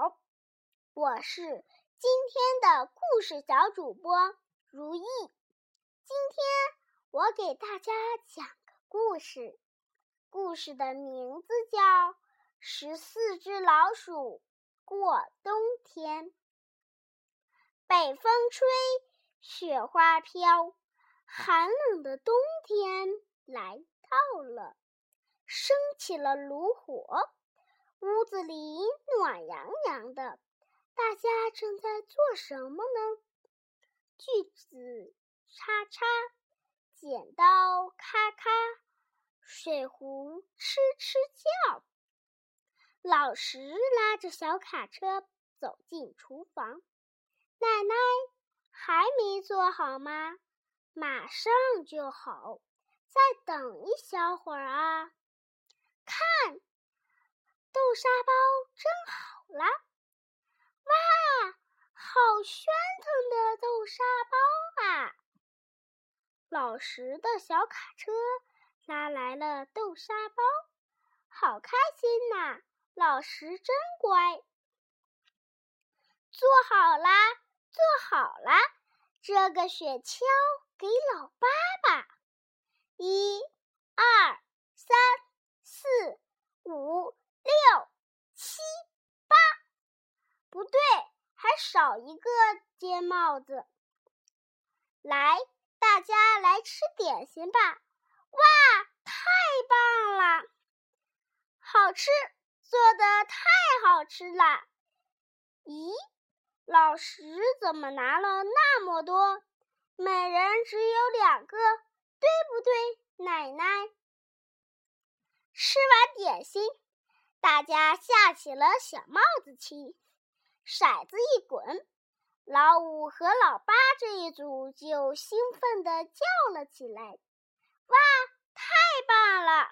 好，我是今天的故事小主播如意。今天我给大家讲个故事，故事的名字叫《十四只老鼠过冬天》。北风吹，雪花飘，寒冷的冬天来到了，升起了炉火。屋子里暖洋洋的，大家正在做什么呢？锯子叉叉，剪刀咔咔，水壶哧哧叫。老石拉着小卡车走进厨房，奶奶还没做好吗？马上就好，再等一小会儿啊！看。豆沙包蒸好了，哇，好喧腾的豆沙包啊！老实的小卡车拉来了豆沙包，好开心呐！老石真乖。做好啦，做好啦！这个雪橇给老爸爸。一、二、三、四、五。六七八，不对，还少一个尖帽子。来，大家来吃点心吧！哇，太棒了，好吃，做的太好吃了。咦，老师怎么拿了那么多？每人只有两个，对不对，奶奶？吃完点心。大家下起了小帽子棋，骰子一滚，老五和老八这一组就兴奋地叫了起来：“哇，太棒了！”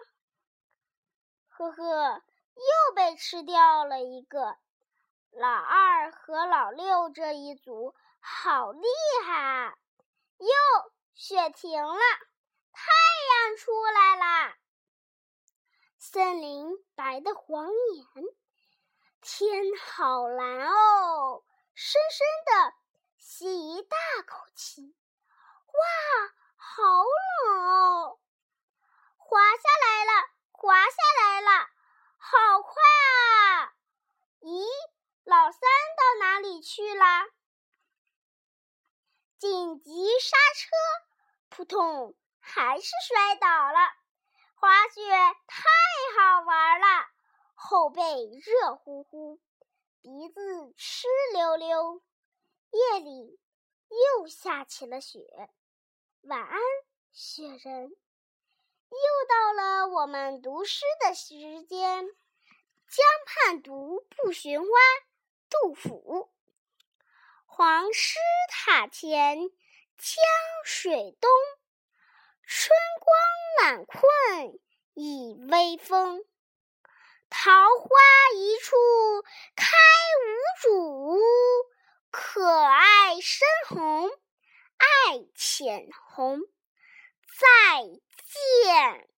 呵呵，又被吃掉了一个。老二和老六这一组好厉害啊！哟，雪停了，太阳出来啦！森林白的晃眼，天好蓝哦！深深的吸一大口气，哇，好冷哦！滑下来了，滑下来了，好快啊！咦，老三到哪里去了？紧急刹车！扑通，还是摔倒了。滑雪太好玩了，后背热乎乎，鼻子湿溜溜。夜里又下起了雪。晚安，雪人。又到了我们读诗的时间。江畔独步寻花，杜甫。黄师塔前江水东。春光懒困倚微风，桃花一处开无主。可爱深红爱浅红，再见。